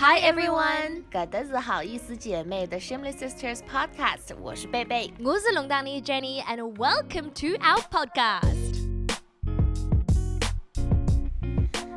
Hi everyone，搿的是好意思姐妹的 Shameless Sisters Podcast，我是贝贝，我是龙当妮 Jenny，and welcome to our podcast。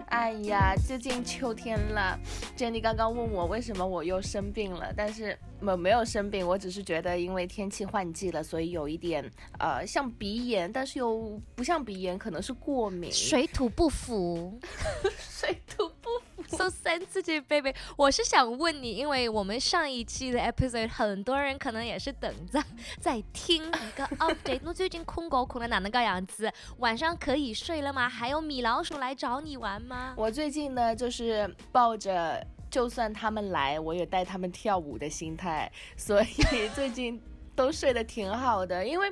哎呀，最近秋天了，Jenny 刚刚问我为什么我又生病了，但是我没有生病，我只是觉得因为天气换季了，所以有一点呃像鼻炎，但是又不像鼻炎，可能是过敏，水土不服，水土不服。So sensitive, baby。我是想问你，因为我们上一期的 episode，很多人可能也是等着在听一个 update。那最近空狗空的哪能个样子？晚上可以睡了吗？还有米老鼠来找你玩吗？我最近呢，就是抱着就算他们来，我也带他们跳舞的心态，所以 最近都睡得挺好的，因为。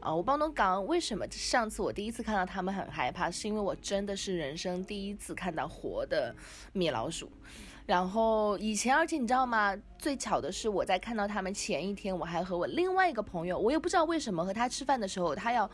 啊，我帮侬讲，为什么上次我第一次看到他们很害怕，是因为我真的是人生第一次看到活的米老鼠。然后以前，而且你知道吗？最巧的是，我在看到他们前一天，我还和我另外一个朋友，我也不知道为什么和他吃饭的时候，他要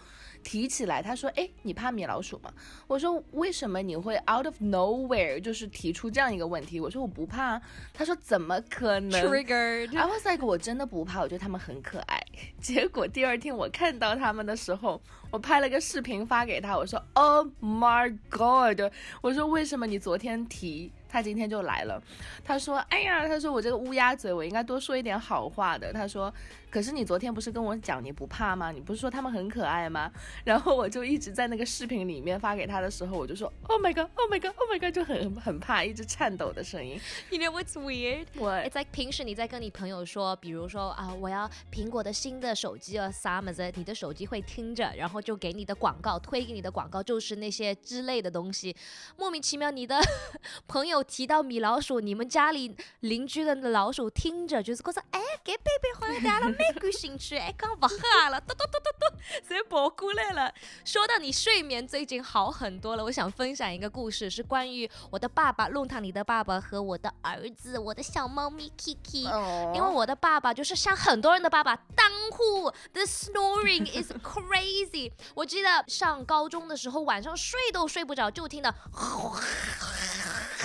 提起来，他说：“哎，你怕米老鼠吗？”我说：“为什么你会 out of nowhere 就是提出这样一个问题？”我说：“我不怕。”他说：“怎么可能？”Triggered。I was like，我真的不怕，我觉得他们很可爱。结果第二天我看到他们的时候，我拍了个视频发给他，我说：“Oh my god！” 我说：“为什么你昨天提？”他今天就来了，他说：“哎呀，他说我这个乌鸦嘴，我应该多说一点好话的。”他说。可是你昨天不是跟我讲你不怕吗？你不是说他们很可爱吗？然后我就一直在那个视频里面发给他的时候，我就说 Oh my god, Oh my god, Oh my god，就很很怕，一直颤抖的声音。You know what's weird? What? It's like 平时你在跟你朋友说，比如说啊，我要苹果的新的手机啊啥么的，你的手机会听着，然后就给你的广告推给你的广告就是那些之类的东西。莫名其妙，你的 朋友提到米老鼠，你们家里邻居的老鼠听着就是觉得哎，给贝贝回来了没。感兴趣，哎，刚不哈了，嘟嘟嘟嘟嘟，直接跑过来了。说到你睡眠最近好很多了，我想分享一个故事，是关于我的爸爸弄堂里的爸爸和我的儿子，我的小猫咪 Kiki。因为我的爸爸就是像很多人的爸爸，当户 The snoring is crazy。我记得上高中的时候，晚上睡都睡不着，就听到。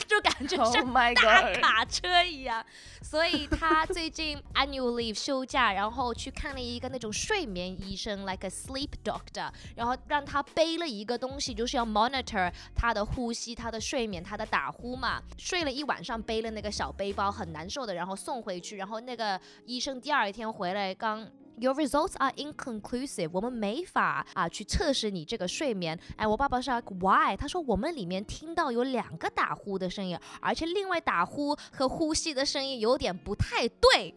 就感觉 像大卡车一样，所以他最近 annual leave 休假，然后去看了一个那种睡眠医生，like a sleep doctor，然后让他背了一个东西，就是要 monitor 他的呼吸、他的睡眠、他的打呼嘛。睡了一晚上，背了那个小背包，很难受的，然后送回去，然后那个医生第二天回来刚。Your results are inconclusive。我们没法啊去测试你这个睡眠。哎，我爸爸说 Why？他说我们里面听到有两个打呼的声音，而且另外打呼和呼吸的声音有点不太对。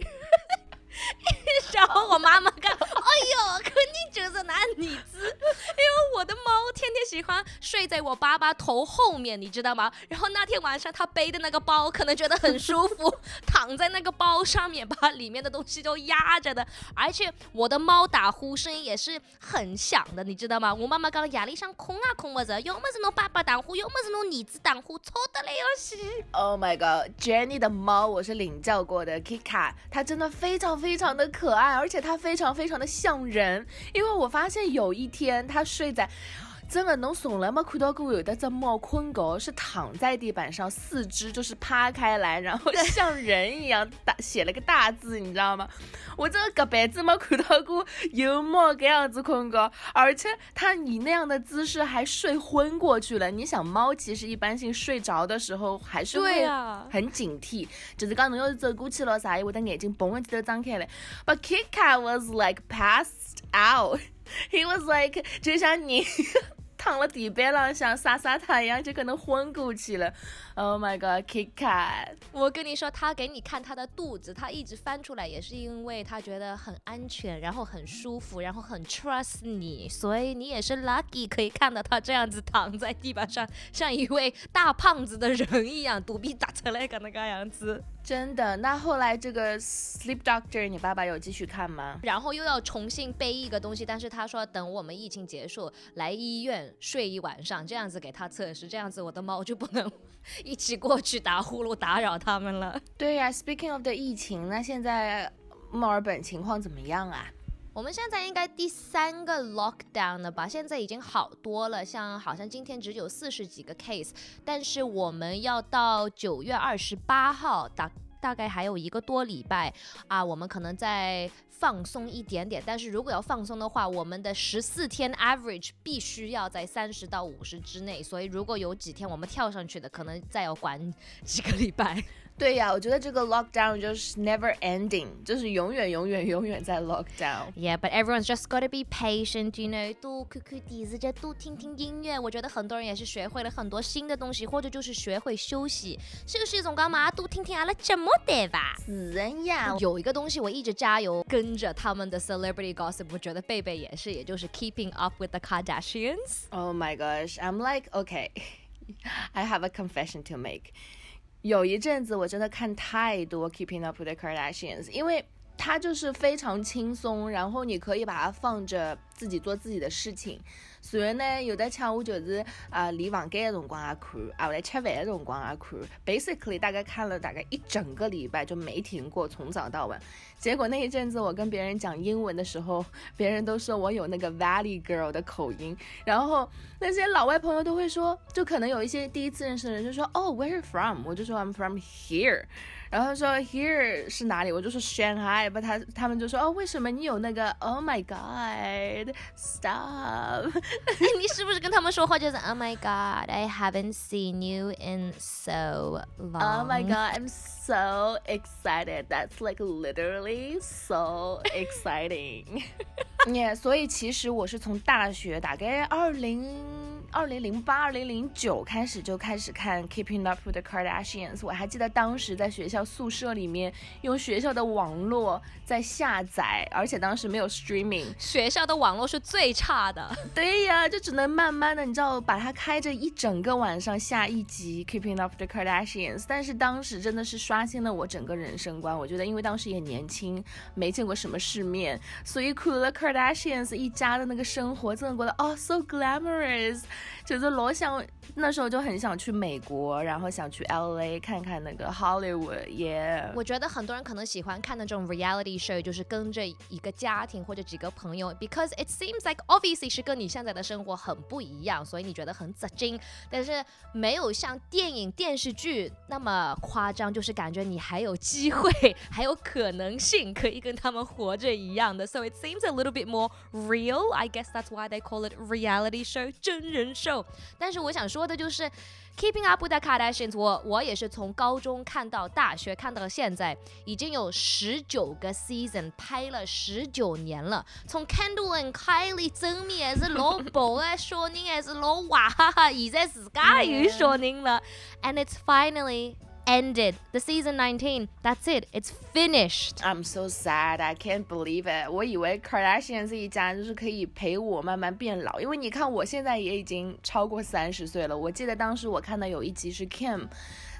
然后我妈妈看，哎呦，肯定就是男女子，因为我的猫天天喜欢睡在我爸爸头后面，你知道吗？然后那天晚上他背的那个包可能觉得很舒服，躺在那个包上面，把里面的东西都压着的。而且我的猫打呼声音也是很响的，你知道吗？我妈妈刚压力上空啊空么子，要么是侬爸爸打呼，要么是侬儿子打呼，吵得来要死。Oh my god，Jenny 的猫我是领教过的，Kika，它真的非常。非常的可爱，而且它非常非常的像人，因为我发现有一天它睡在。真的，侬从来没看到过有的只猫困觉是躺在地板上，四肢就是趴开来，然后像人一样大写了个大字，你知道吗？我这个辈子没看到过有猫这样子困觉，而且它以那样的姿势还睡昏过去了。你想，猫其实一般性睡着的时候还是会很警惕，就是刚侬要是走过去了啥，我的眼睛嘣一记头张开来。But Kika was like passed out. He was like 就像你。躺了地板上，像晒晒太阳就可能昏过去了。Oh my god，Kika！我跟你说，他给你看他的肚子，他一直翻出来，也是因为他觉得很安全，然后很舒服，然后很 trust 你，所以你也是 lucky 可以看到他这样子躺在地板上，像一位大胖子的人一样，肚皮打出来个那个样子。真的？那后来这个 sleep doctor，你爸爸有继续看吗？然后又要重新背一个东西，但是他说等我们疫情结束来医院睡一晚上，这样子给他测试，这样子我的猫就不能 一起过去打呼噜打扰他们了。对呀，Speaking of 的疫情，那现在墨尔本情况怎么样啊？我们现在应该第三个 lockdown 了吧？现在已经好多了，像好像今天只有四十几个 case，但是我们要到九月二十八号，大大概还有一个多礼拜啊，我们可能再放松一点点。但是如果要放松的话，我们的十四天 average 必须要在三十到五十之内，所以如果有几天我们跳上去的，可能再要管几个礼拜。对呀，我觉得这个 lockdown 就是 never ending，就是永远永远永远在 lockdown。Yeah, but everyone's just gotta be patient, you know，多哭哭笛子，就多听听音乐。我觉得很多人也是学会了很多新的东西，或者就是学会休息，这个是一种干嘛？多听听阿拉节目的吧。是呀，有一个东西我一直加油跟着他们的 celebrity gossip，我觉得贝贝也是，也就是 keeping up with the Kardashians。Oh my gosh, I'm like okay, I have a confession to make. 有一阵子我真的看太多 Keeping Up with the Kardashians，因为它就是非常轻松，然后你可以把它放着自己做自己的事情。所以呢，有的抢我就是啊，离房间的辰光也看，啊，我来吃饭的辰光也看。Basically，大概看了大概一整个礼拜就没停过，从早到晚。结果那一阵子我跟别人讲英文的时候，别人都说我有那个 Valley Girl 的口音。然后那些老外朋友都会说，就可能有一些第一次认识的人就说，哦，Where are from？我就说 I'm from here。然后说 Here 是哪里？我就说 Shanghai。不，他他们就说，哦，为什么你有那个 Oh my God，Stop！你是不是跟他们说话就是 Oh my God, I haven't seen you in so long. Oh my God, I'm so excited. That's like literally so exciting. yeah，所以其实我是从大学大概二零二零零八、二零零九开始就开始看 Keeping Up with the Kardashians。我还记得当时在学校宿舍里面用学校的网络在下载，而且当时没有 streaming，学校的网络是最差的。对呀，就只能慢慢的，你知道，把它开着一整个晚上下一集 Keeping Up with the Kardashians。但是当时真的是刷新了我整个人生观。我觉得，因为当时也年轻，没见过什么世面，所以苦了 Kardashians 一家的那个生活，真的过得哦，so glamorous，就是罗想那时候就很想去美国，然后想去 LA 看看那个 Hollywood，耶。我觉得很多人可能喜欢看那种 reality show，就是跟着一个家庭或者几个朋友，because it seems like obviously 是跟你现在的生活很不一样，所以你觉得很扎劲，但是没有像电影电视剧那么夸张，就是感觉你还有机会，还有可能性可以跟他们活着一样的。So it seems a little bit more real. I guess that's why they call it reality show 真人秀。但是我想说的就是。Keeping Up with the Kardashians，我我也是从高中看到大学，看到现在已经有十九个 season，拍了十九年了。从 Kendall and Kylie 争面还是老婆的说人，还是老娃哈哈，现在自家有小人了。And it's finally ended the season 19. That's it. It's finished. I'm so sad. I can't believe it. 我以为 Kardashian 这一家就是可以陪我慢慢变老，因为你看我现在也已经超过三十岁了。我记得当时我看到有一集是 Kim。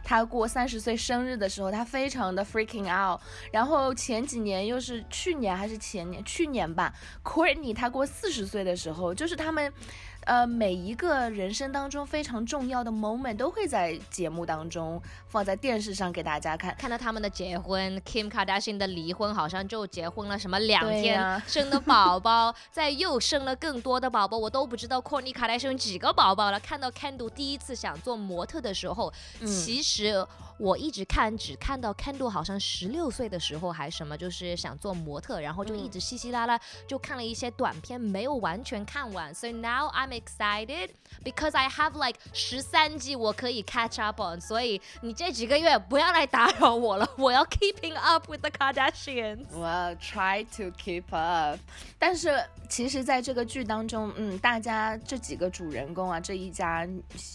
他过三十岁生日的时候，他非常的 freaking out。然后前几年又是去年还是前年，去年吧，Courtney 他过四十岁的时候，就是他们。呃，每一个人生当中非常重要的 moment 都会在节目当中放在电视上给大家看，看到他们的结婚，Kim Kardashian 的离婚，好像就结婚了什么两天生的宝宝，再又生了更多的宝宝，我都不知道 Kourtney Kardashian 几个宝宝了。看到 Kendall 第一次想做模特的时候，其实。我一直看，只看到 Kendall 好像十六岁的时候还什么，就是想做模特，然后就一直稀稀拉拉就看了一些短片，没有完全看完。So now I'm excited because I have like 十三季我可以 catch up on。所以你这几个月不要来打扰我了，我要 keeping up with the Kardashians。我要 try to keep up。但是其实在这个剧当中，嗯，大家这几个主人公啊，这一家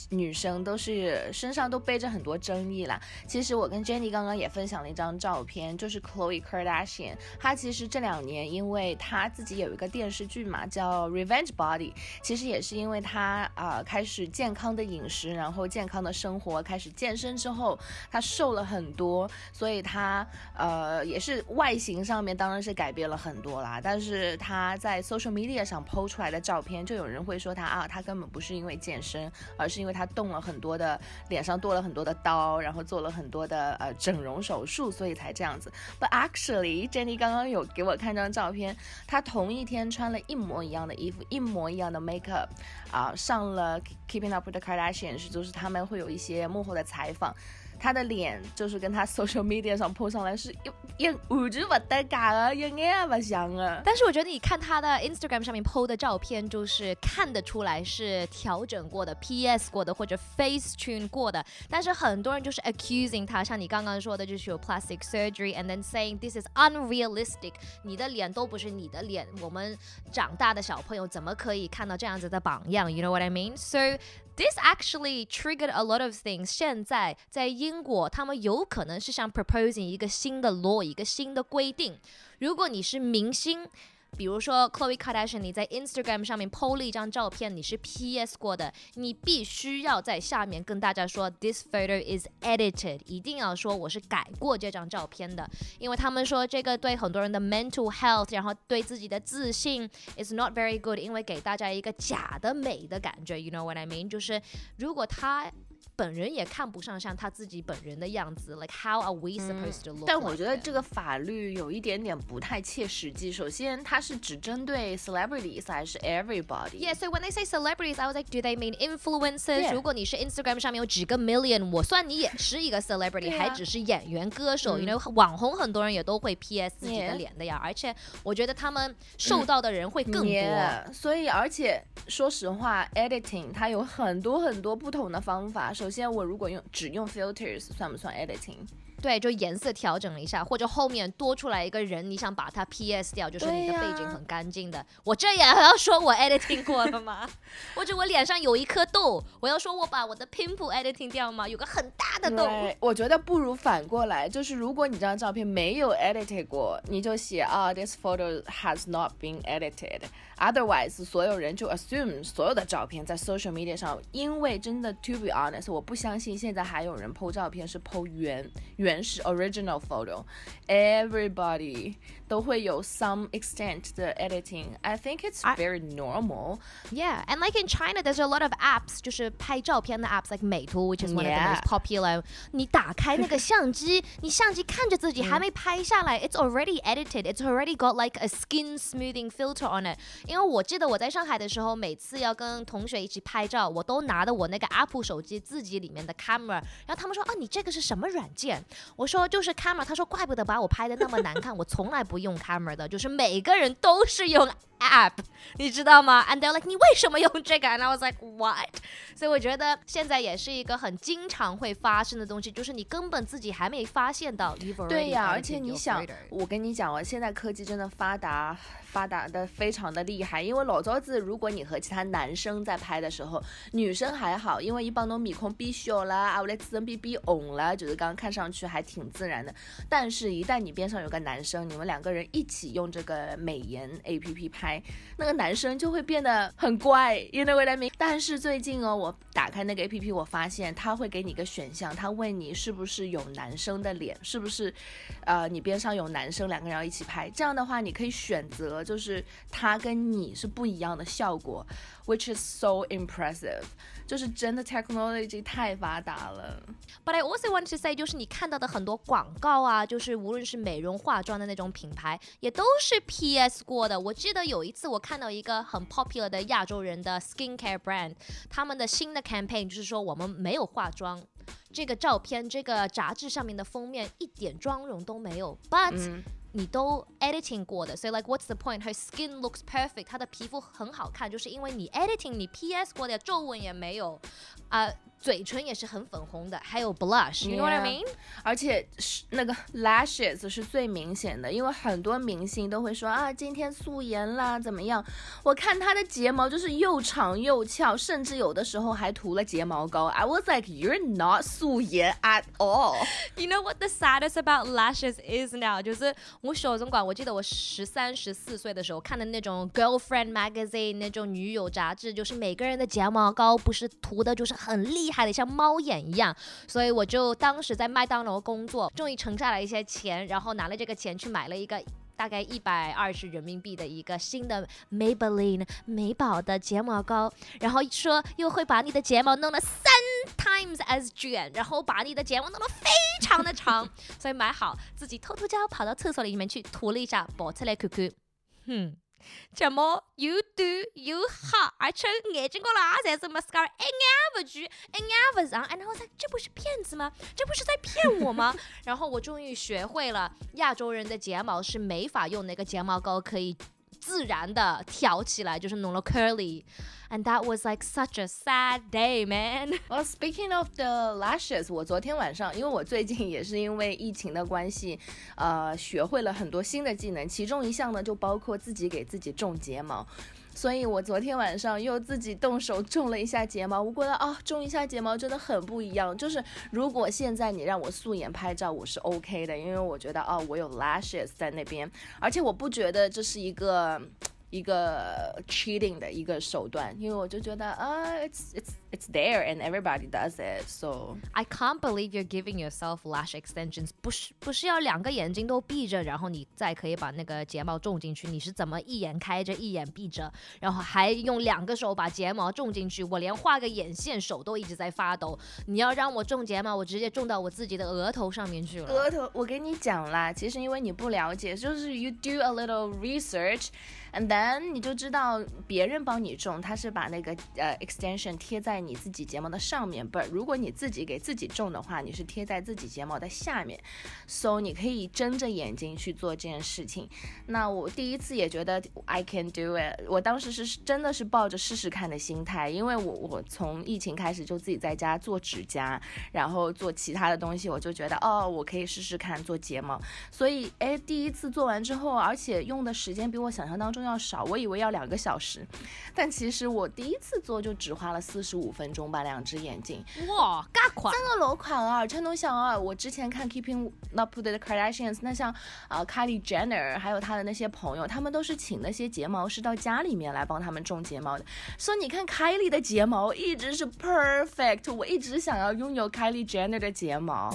女生都是身上都背着很多争议啦。其实我跟 Jenny 刚刚也分享了一张照片，就是 Chloe Kardashian。她其实这两年，因为她自己有一个电视剧嘛，叫 Revenge Body。其实也是因为她啊开始健康的饮食，然后健康的生活，开始健身之后，她瘦了很多，所以她呃也是外形上面当然是改变了很多啦。但是她在 social media 上 PO 出来的照片，就有人会说她啊，她根本不是因为健身，而是因为她动了很多的脸上多了很多的刀，然后做。做了很多的呃整容手术，所以才这样子。But actually Jenny 刚刚有给我看张照片，她同一天穿了一模一样的衣服，一模一样的 makeup，啊，上了 Keeping Up with the Kardashians，就是他们会有一些幕后的采访。他的脸就是跟他 social media 上 po 上来是一一完全不搭嘎啊，一眼也不像啊。但是我觉得你看他的 Instagram 上面 po 的照片，就是看得出来是调整过的、PS 过的或者 face tune 过的。但是很多人就是 accusing 他，像你刚刚说的，就是有 plastic surgery，and then saying this is unrealistic。你的脸都不是你的脸，我们长大的小朋友怎么可以看到这样子的榜样？You know what I mean? So This actually triggered a lot of things。现在在英国，他们有可能是想 proposing 一个新的 law，一个新的规定。如果你是明星，比如说 Chloe Kardashian，你在 Instagram 上面 PO 了一张照片，你是 PS 过的，你必须要在下面跟大家说 This photo is edited，一定要说我是改过这张照片的，因为他们说这个对很多人的 mental health，然后对自己的自信 is not very good，因为给大家一个假的美的感觉，You know what I mean？就是如果他。本人也看不上像他自己本人的样子，like how are we supposed to look？、但我觉得这个法律有一点点不太切实际。首先，它是只针对 celebrities 还是 everybody？Yeah, so when they say celebrities, I was like, do they mean influencers? 如果你是 Instagram 上面有几个 million，我算你也是一个 celebrity，、啊还只是演员、歌手。因为网红很多人也都会 PS 自己的.脸的呀，而且我觉得他们受到的人会更多。Yeah，所以而且说实话，editing 它有很多很多不同的方法。首首先，我如果用只用 filters，算不算 editing？对，就颜色调整了一下，或者后面多出来一个人，你想把它 PS 掉，就是你的背景很干净的。我这也要说我 editing 过了吗？或者我脸上有一颗痘，我要说我把我的 pimple editing 掉吗？有个很大的痘。对，我觉得不如反过来，就是如果你这张照片没有 edited 过，你就写啊，this photo has not been edited。Otherwise，所有人就 assume 所有的照片在 social media 上，因为真的 to be honest，我不相信现在还有人 po 照片是 po 原原始 original photo。Everybody 都会有 some extent 的 editing。I think it's I- very normal。 Yeah, and like in China, there's a lot of apps，就是拍照片的 apps，like 美图，which is one of the Yeah. most popular。你打开那个相机，你相机看着自己还没拍下来，it's already edited, it's already got like a skin smoothing filter on it。因为我记得我在上海的时候，每次要跟同学一起拍照，我都拿的我那个 Apple 手机自己里面的 camera，然后他们说啊，你这个是什么软件？我说就是 camera，他说怪不得把我拍的那么难看，我从来不 用开门的，就是每个人都是用 app，你知道吗？And they're like，你为什么用这个？And I was like what？所以我觉得现在也是一个很经常会发生的东西，就是你根本自己还没发现到对呀而且你想我跟你讲哦，现在科技真的发达，发达的非常的厉害。因为老早子，如果你和其他男生在拍的时候，女生还好，因为一帮侬面孔变小啦，啊，我来自身变变红了，就是刚刚看上去还挺自然的。但是，一旦你边上有个男生，你们两个人一起用这个美颜 A P P 拍，那个男生就会变得很乖，you know what I mean？但是最近哦，我打开那个 A P P，我发现他会给你一个选项，他问你是不是有男生的脸，是不是，呃，你边上有男生，两个人要一起拍。这样的话，你可以选择，就是他跟你是不一样的效果，which is so impressive。就是真的 technology 太发达了。But I also want to say，就是你看到的很多广告啊，就是无论是美容化妆的那种品牌，也都是 PS 过的。我记得有一次我看到一个很 popular 的亚洲人的 skincare brand，他们的新的 campaign 就是说我们没有化妆。这个照片，这个杂志上面的封面一点妆容都没有，but、嗯你都 editing 过的，所以 like what's the point? Her skin looks perfect，她的皮肤很好看，就是因为你 editing，你 PS 过的，皱纹也没有，啊、嘴唇也是很粉红的，还有 blush，you know what I mean？而且是那个 lashes 是最明显的，因为很多明星都会说啊，今天素颜啦，怎么样？我看她的睫毛就是又长又翘，甚至有的时候还涂了睫毛膏。I was like, you're not 素颜 at all。You know what the saddest about lashes is now？就是我小总管，我记得我十三、十四岁的时候看的那种 girlfriend magazine 那种女友杂志，就是每个人的睫毛膏不是涂的，就是很厉害的，像猫眼一样。所以我就当时在麦当劳工作，终于存下来一些钱，然后拿了这个钱去买了一个。大概一百二十人民币的一个新的 Maybelline 美宝的睫毛膏，然后说又会把你的睫毛弄得三 times as 卷，然后把你的睫毛弄得非常的长，所以买好自己偷偷家跑到厕所里面去涂了一下，拔出来看看，哼。睫毛又短又黑，而且眼睛高头也侪是 mascara，一眼不聚，一眼不上。然后我说这不是骗子吗？这不是在骗我吗？然后我终于学会了，亚洲人的睫毛是没法用那个睫毛膏可以自然的挑起来，就是弄了 curly。And that was like such a sad day, man. Well, speaking of the lashes，我昨天晚上，因为我最近也是因为疫情的关系，呃，学会了很多新的技能，其中一项呢就包括自己给自己种睫毛。所以我昨天晚上又自己动手种了一下睫毛，我觉得啊，种一下睫毛真的很不一样。就是如果现在你让我素颜拍照，我是 OK 的，因为我觉得哦，我有 lashes 在那边，而且我不觉得这是一个。一个 cheating 的一个手段，因为我就觉得啊、uh,，it's it's it's there and everybody does it. So I can't believe you're giving yourself lash extensions. 不是不是要两个眼睛都闭着，然后你再可以把那个睫毛种进去？你是怎么一眼开着一眼闭着，然后还用两个手把睫毛种进去？我连画个眼线手都一直在发抖。你要让我种睫毛，我直接种到我自己的额头上面去了。额头，我跟你讲啦，其实因为你不了解，就是 you do a little research。And then 你就知道别人帮你种，他是把那个呃 extension 贴在你自己睫毛的上面。But 如果你自己给自己种的话，你是贴在自己睫毛的下面。So 你可以睁着眼睛去做这件事情。那我第一次也觉得 I can do it。我当时是真的是抱着试试看的心态，因为我我从疫情开始就自己在家做指甲，然后做其他的东西，我就觉得哦，我可以试试看做睫毛。所以哎，第一次做完之后，而且用的时间比我想象当中。要少，我以为要两个小时，但其实我第一次做就只花了四十五分钟吧，两只眼睛。哇，噶快！真的裸款啊！陈东想啊，我之前看 Keeping Up with the Kardashians，那像啊 Kylie Jenner，还有她的那些朋友，他们都是请那些睫毛师到家里面来帮他们种睫毛的。说你看，Kylie 的睫毛一直是 perfect，我一直想要拥有 Kylie Jenner 的睫毛。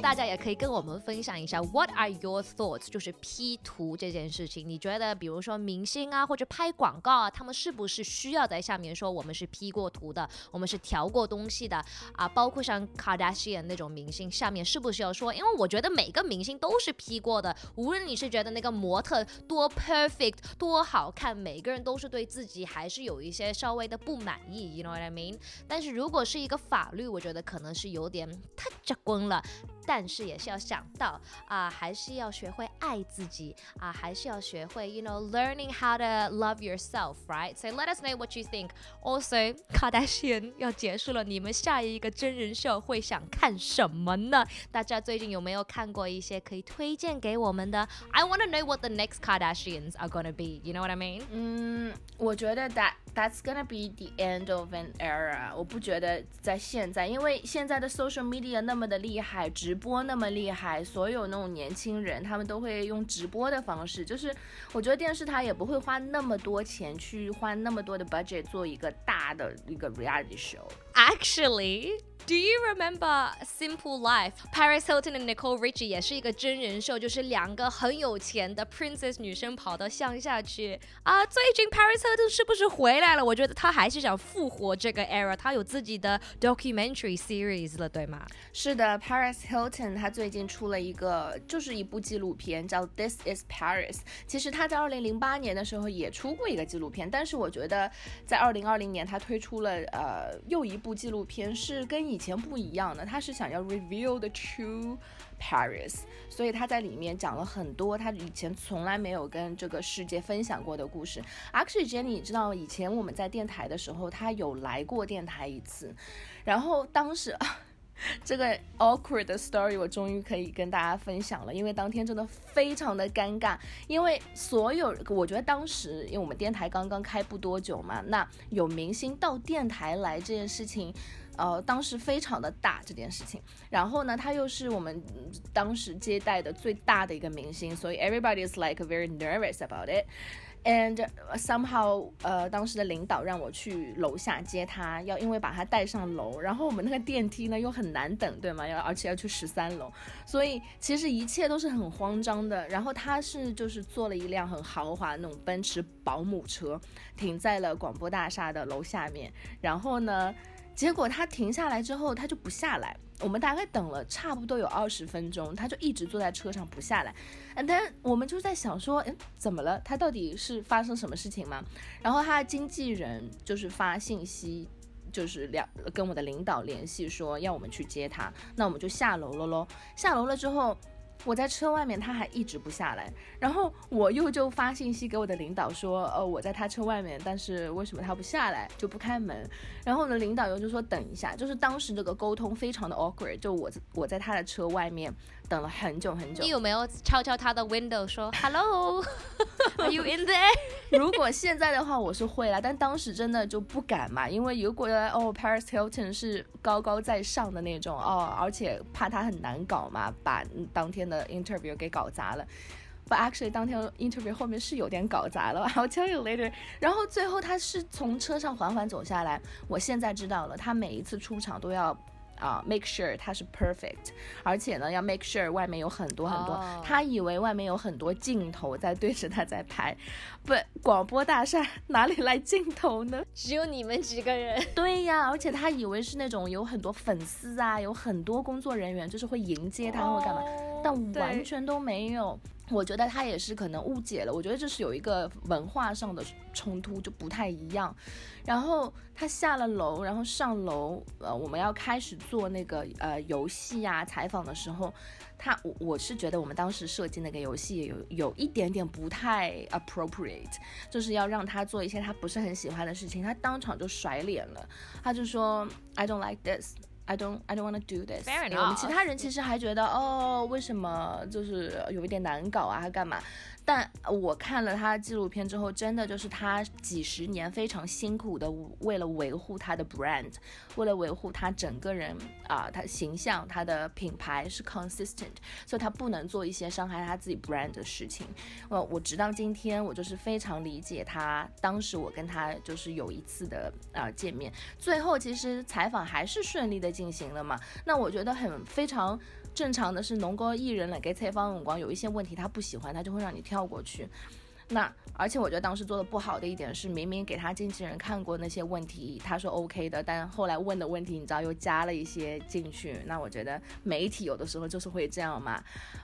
大家也可以跟我们分享一下，What are your thoughts？就是 P 图这件事情，你觉得，比如说明星啊，或者拍广告啊，他们是不是需要在下面说我们是 P 过图的，我们是调过东西的啊？包括像 Kardashian 那种明星，下面是不是要说？因为我觉得每个明星都是 P 过的，无论你是觉得那个模特多 perfect 多好看，每个人都是对自己还是有一些稍微的不满意，You know what I mean？但是如果是一个法律，我觉得可能是有点太结棍了。但是也是要想到啊，还是要学会爱自己啊，还是要学会，you know, learning how to love yourself, right? So let us know what you think. Also, Kardashian 要结束了，你们下一个真人秀会想看什么呢？大家最近有没有看过一些可以推荐给我们的？I want to know what the next Kardashians are gonna be. You know what I mean? 嗯，我觉得 that that's gonna be the end of an era。我不觉得在现在，因为现在的 social media 那么的厉害， 直播那么厉害，所有那种年轻人他们都会用直播的方式，就是我觉得电视台也不会花那么多钱去花那么多的 budget 做一个大的一个 reality show。Actually. Do you remember Simple Life? Paris Hilton 和 Nicole Richie 也是一个真人秀，就是两个很有钱的 princess 女生跑到乡下去啊。最近 Paris Hilton 是不是回来了？我觉得她还是想复活这个 era，她有自己的 documentary series 了，对吗？是的，Paris Hilton Bolton 他最近出了一个，就是一部纪录片，叫 This Is Paris。其实他在二零零八年的时候也出过一个纪录片，但是我觉得在二零二零年他推出了呃又一部纪录片，是跟以前不一样的，他是想要 reveal the true Paris，所以他在里面讲了很多他以前从来没有跟这个世界分享过的故事。Actually Jenny，你知道以前我们在电台的时候，他有来过电台一次，然后当时 这个 awkward 的 story 我终于可以跟大家分享了，因为当天真的非常的尴尬，因为所有我觉得当时因为我们电台刚刚开不多久嘛，那有明星到电台来这件事情。呃，当时非常的大这件事情，然后呢，他又是我们当时接待的最大的一个明星，所以 everybody is like very nervous about it。And somehow，呃，当时的领导让我去楼下接他，要因为把他带上楼，然后我们那个电梯呢又很难等，对吗？要而且要去十三楼，所以其实一切都是很慌张的。然后他是就是坐了一辆很豪华那种奔驰保姆车，停在了广播大厦的楼下面。然后呢，结果他停下来之后，他就不下来。我们大概等了差不多有二十分钟，他就一直坐在车上不下来。嗯，但我们就在想说，嗯，怎么了？他到底是发生什么事情吗？然后他的经纪人就是发信息，就是两跟我的领导联系，说要我们去接他。那我们就下楼了喽。下楼了之后。我在车外面，他还一直不下来，然后我又就发信息给我的领导说，呃，我在他车外面，但是为什么他不下来，就不开门？然后呢，领导又就说等一下，就是当时这个沟通非常的 awkward，就我我在他的车外面。等了很久很久，你有没有敲敲他的 window 说 Hello，Are you in there？如果现在的话，我是会啦，但当时真的就不敢嘛，因为如果哦，Paris Hilton 是高高在上的那种哦，而且怕他很难搞嘛，把当天的 interview 给搞砸了。But actually，当天 interview 后面是有点搞砸了，I'll tell you later。然后最后他是从车上缓缓走下来，我现在知道了，他每一次出场都要。啊，make sure 它是 perfect，而且呢，要 make sure 外面有很多很多，他以为外面有很多镜头在对着他在拍，不，广播大厦哪里来镜头呢？只有你们几个人。对呀，而且他以为是那种有很多粉丝啊，有很多工作人员，就是会迎接他或干嘛，但完全都没有。我觉得他也是可能误解了，我觉得这是有一个文化上的冲突，就不太一样。然后他下了楼，然后上楼，呃，我们要开始做那个呃游戏啊采访的时候，他我我是觉得我们当时设计那个游戏有有一点点不太 appropriate，就是要让他做一些他不是很喜欢的事情，他当场就甩脸了，他就说 I don't like this。I don't, I don't want to do this。我们其他人其实还觉得，哦，为什么就是有一点难搞啊，干嘛？但我看了他纪录片之后，真的就是他几十年非常辛苦的，为了维护他的 brand，为了维护他整个人啊，他形象，他的品牌是 consistent，所以他不能做一些伤害他自己 brand 的事情。我我直到今天，我就是非常理解他。当时我跟他就是有一次的啊见面，最后其实采访还是顺利的进行了嘛。那我觉得很非常。正常的是，农哥艺人来给采访眼光，有一些问题他不喜欢，他就会让你跳过去。那而且我觉得当时做的不好的一点是，明明给他经纪人看过那些问题，他说 OK 的，但后来问的问题，你知道又加了一些进去。那我觉得媒体有的时候就是会这样嘛。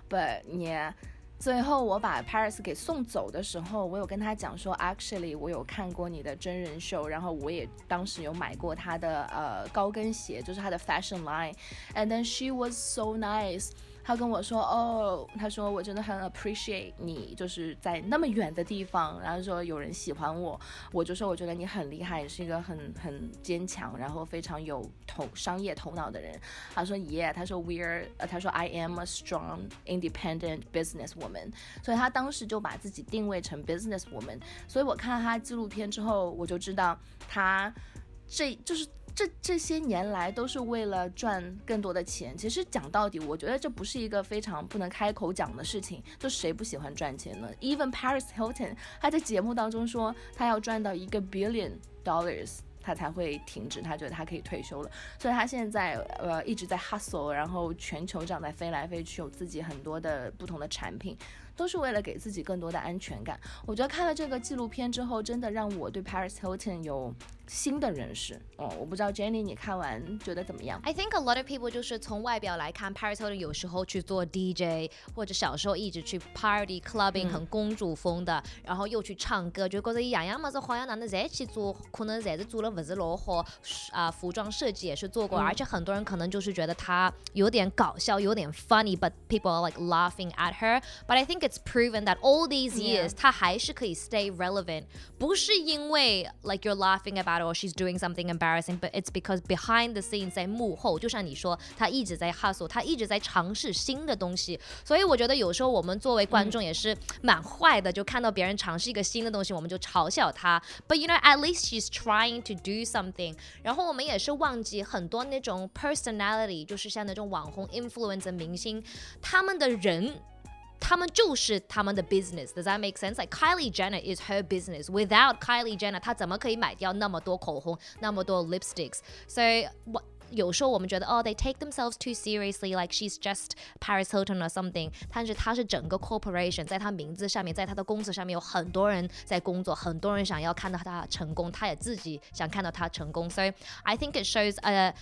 不你。最后我把 Paris 给送走的时候，我有跟他讲说，actually 我有看过你的真人秀，然后我也当时有买过他的呃高跟鞋，就是他的 fashion line，and then she was so nice。他跟我说，哦，他说我真的很 appreciate 你，就是在那么远的地方，然后说有人喜欢我，我就说我觉得你很厉害，也是一个很很坚强，然后非常有头商业头脑的人。他说，Yeah，他说 We're，他说 I am a strong independent business woman，所以他当时就把自己定位成 business woman。所以我看了他纪录片之后，我就知道他这就是。这这些年来都是为了赚更多的钱。其实讲到底，我觉得这不是一个非常不能开口讲的事情。就谁不喜欢赚钱呢？Even Paris Hilton，他在节目当中说他要赚到一个 billion dollars，他才会停止，他觉得他可以退休了。所以他现在呃一直在 hustle，然后全球这样在飞来飞去，有自己很多的不同的产品。都是为了给自己更多的安全感。我觉得看了这个纪录片之后，真的让我对 Paris Hilton 有新的认识。哦，我不知道 Jenny 你看完觉得怎么样？I think a lot of people 就是从外表来看，Paris Hilton 有时候去做 DJ，或者小时候一直去 party clubbing，很公主风的，然后又去唱歌，就觉得一样样么子好像哪能再去做，可能再是做了不是老好啊，服装设计也是做过，而且很多人可能就是觉得她有点搞笑，有点 funny，but people are like laughing at her。But I think it's proven that all these years 她还是可以 stay relevant，不是因为 like you're laughing about or she's doing something embarrassing，but it's because behind the scenes 在幕后，就像你说，她一直在 hustle，她一直在尝试新的东西。所以我觉得有时候我们作为观众也是蛮坏的，就看到别人尝试一个新的东西，我们就嘲笑他。But you know at least she's trying to do something。然后我们也是忘记很多那种 personality，就是像那种网红 influencer 明星，他们的人。 他们就是他们的 business. Does that make sense? Like Kylie Jenner is her business. Without Kylie Jenner，她怎么可以买掉那么多口红、那么多 lipsticks？所以我。有时候我们觉得哦，they take themselves too seriously, like she's just Paris Hilton or something。但是它是整个 corporation，在它名字上面，在它的公司上面有很多人在工作，很多人想要看到它成功，他也自己想看到它成功。所以 I think it shows a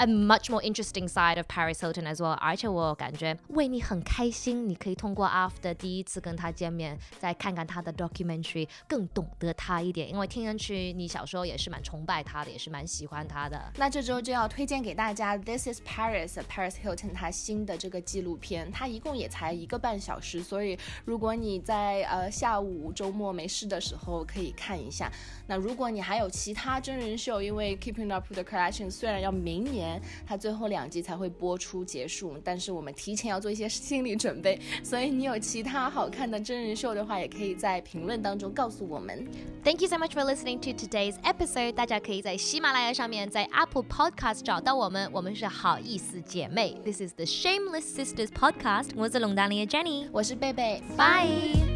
a much more interesting side of Paris Hilton as well。而且我感觉为你很开心，你可以通过 after 第一次跟他见面，再看看他的 documentary，更懂得他一点。因为听上去你小时候也是蛮崇拜他的，也是蛮喜欢他的。那这周就要推荐给大家《This Is Paris》Paris Hilton 他新的这个纪录片，它一共也才一个半小时，所以如果你在呃下午周末没事的时候可以看一下。那如果你还有其他真人秀，因为 Keeping Up with the Kardashians 虽然要明年。它最后两集才会播出结束，但是我们提前要做一些心理准备，所以你有其他好看的真人秀的话，也可以在评论当中告诉我们。Thank you so much for listening to today's episode。大家可以在喜马拉雅上面，在 Apple Podcast 找到我们，我们是好意思姐妹。This is the Shameless Sisters Podcast。我是龙丹妮的 Jenny，我是贝贝，Bye。